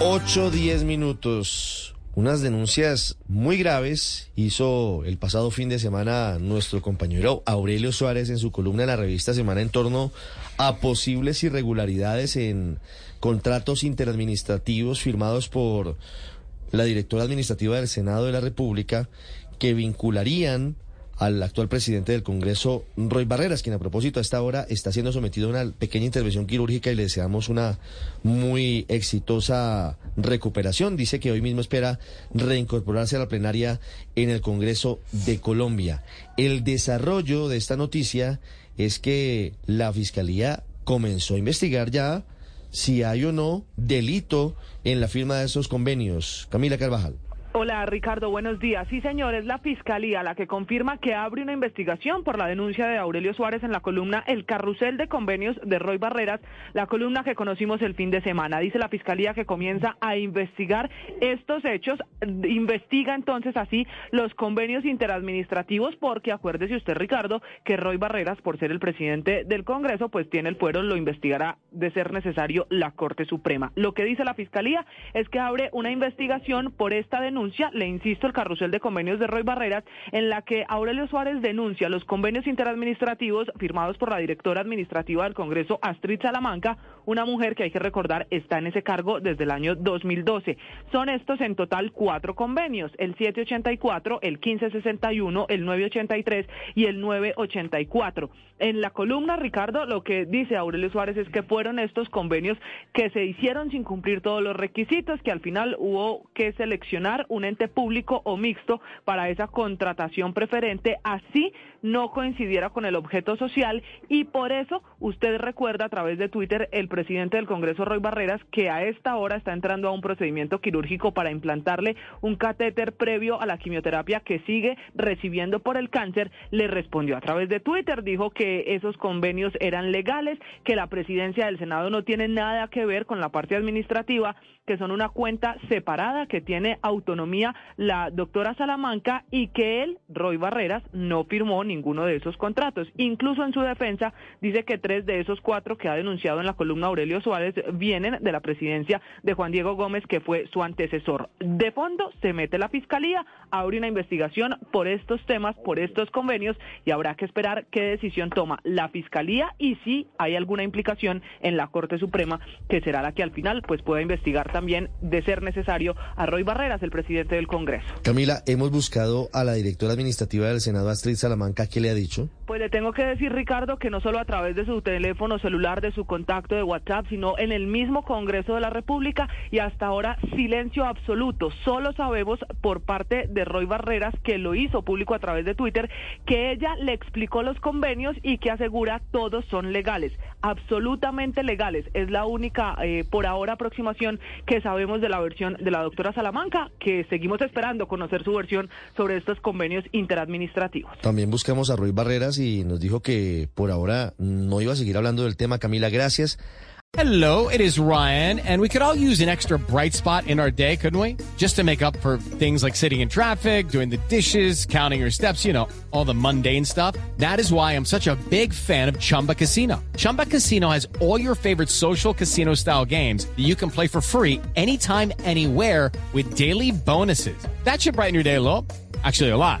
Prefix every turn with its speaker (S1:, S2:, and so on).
S1: 8-10 minutos. Unas denuncias muy graves hizo el pasado fin de semana nuestro compañero Aurelio Suárez en su columna en la revista Semana en torno a posibles irregularidades en contratos interadministrativos firmados por la directora administrativa del Senado de la República que vincularían al actual presidente del Congreso, Roy Barreras, quien a propósito a esta hora está siendo sometido a una pequeña intervención quirúrgica y le deseamos una muy exitosa recuperación. Dice que hoy mismo espera reincorporarse a la plenaria en el Congreso de Colombia. El desarrollo de esta noticia es que la Fiscalía comenzó a investigar ya si hay o no delito en la firma de esos convenios. Camila Carvajal.
S2: Hola Ricardo, buenos días. Sí, señor, es la Fiscalía la que confirma que abre una investigación por la denuncia de Aurelio Suárez en la columna El Carrusel de Convenios de Roy Barreras, la columna que conocimos el fin de semana. Dice la Fiscalía que comienza a investigar estos hechos, investiga entonces así los convenios interadministrativos, porque acuérdese usted, Ricardo, que Roy Barreras, por ser el presidente del Congreso, pues tiene el fuero, lo investigará de ser necesario la Corte Suprema. Lo que dice la Fiscalía es que abre una investigación por esta denuncia le insisto, el carrusel de convenios de Roy Barreras, en la que Aurelio Suárez denuncia los convenios interadministrativos firmados por la directora administrativa del Congreso, Astrid Salamanca, una mujer que hay que recordar está en ese cargo desde el año 2012. Son estos en total cuatro convenios, el 784, el 1561, el 983 y el 984. En la columna, Ricardo, lo que dice Aurelio Suárez es que fueron estos convenios que se hicieron sin cumplir todos los requisitos, que al final hubo que seleccionar un ente público o mixto para esa contratación preferente, así no coincidiera con el objeto social y por eso usted recuerda a través de Twitter el presidente del Congreso, Roy Barreras, que a esta hora está entrando a un procedimiento quirúrgico para implantarle un catéter previo a la quimioterapia que sigue recibiendo por el cáncer, le respondió a través de Twitter, dijo que esos convenios eran legales, que la presidencia del Senado no tiene nada que ver con la parte administrativa, que son una cuenta separada que tiene autonomía la doctora Salamanca y que él, Roy Barreras, no firmó ninguno de esos contratos. Incluso en su defensa dice que tres de esos cuatro que ha denunciado en la columna Aurelio Suárez vienen de la presidencia de Juan Diego Gómez, que fue su antecesor. De fondo se mete la fiscalía, abre una investigación por estos temas, por estos convenios y habrá que esperar qué decisión toma la fiscalía y si hay alguna implicación en la Corte Suprema, que será la que al final pues pueda investigar también, de ser necesario, a Roy Barreras, el presidente del Congreso.
S1: Camila, hemos buscado a la directora administrativa del Senado, Astrid Salamanca, ¿qué le ha dicho?
S2: Pues le tengo que decir, Ricardo, que no solo a través de su teléfono celular, de su contacto de WhatsApp, sino en el mismo Congreso de la República y hasta ahora silencio absoluto. Solo sabemos por parte de Roy Barreras, que lo hizo público a través de Twitter, que ella le explicó los convenios y que asegura todos son legales, absolutamente legales. Es la única, eh, por ahora, aproximación que sabemos de la versión de la doctora Salamanca, que seguimos esperando conocer su versión sobre estos convenios interadministrativos.
S1: También a Roy Barreras y nos dijo que por ahora no iba a seguir hablando del tema. Camila, gracias.
S3: Hello, it is Ryan, and we could all use an extra bright spot in our day, couldn't we? Just to make up for things like sitting in traffic, doing the dishes, counting your steps, you know, all the mundane stuff. That is why I'm such a big fan of Chumba Casino. Chumba Casino has all your favorite social casino style games that you can play for free anytime, anywhere with daily bonuses. That should brighten your day a little. Actually, a lot.